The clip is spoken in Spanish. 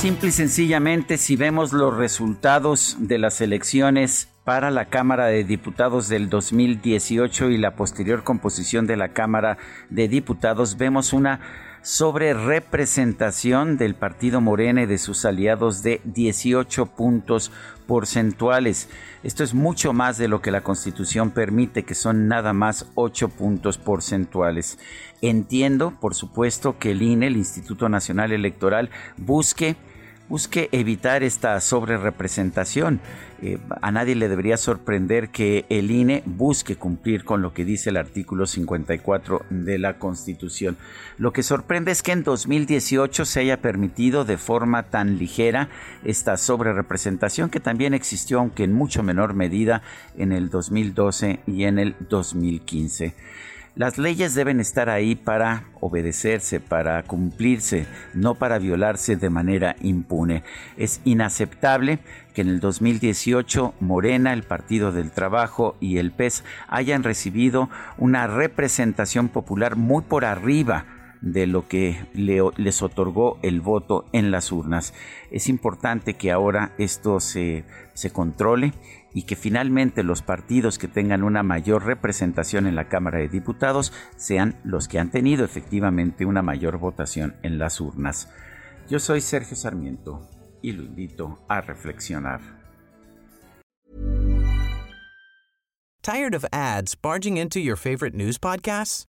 Simple y sencillamente, si vemos los resultados de las elecciones para la Cámara de Diputados del 2018 y la posterior composición de la Cámara de Diputados, vemos una sobre representación del partido Morena y de sus aliados de 18 puntos porcentuales. Esto es mucho más de lo que la Constitución permite, que son nada más 8 puntos porcentuales. Entiendo, por supuesto, que el INE, el Instituto Nacional Electoral, busque busque evitar esta sobrerepresentación. Eh, a nadie le debería sorprender que el INE busque cumplir con lo que dice el artículo 54 de la Constitución. Lo que sorprende es que en 2018 se haya permitido de forma tan ligera esta sobrerepresentación que también existió, aunque en mucho menor medida, en el 2012 y en el 2015. Las leyes deben estar ahí para obedecerse, para cumplirse, no para violarse de manera impune. Es inaceptable que en el 2018 Morena, el Partido del Trabajo y el PES hayan recibido una representación popular muy por arriba de lo que les otorgó el voto en las urnas. Es importante que ahora esto se, se controle y que finalmente los partidos que tengan una mayor representación en la Cámara de Diputados sean los que han tenido efectivamente una mayor votación en las urnas. Yo soy Sergio Sarmiento y lo invito a reflexionar. Tired of ads barging into your favorite news podcasts?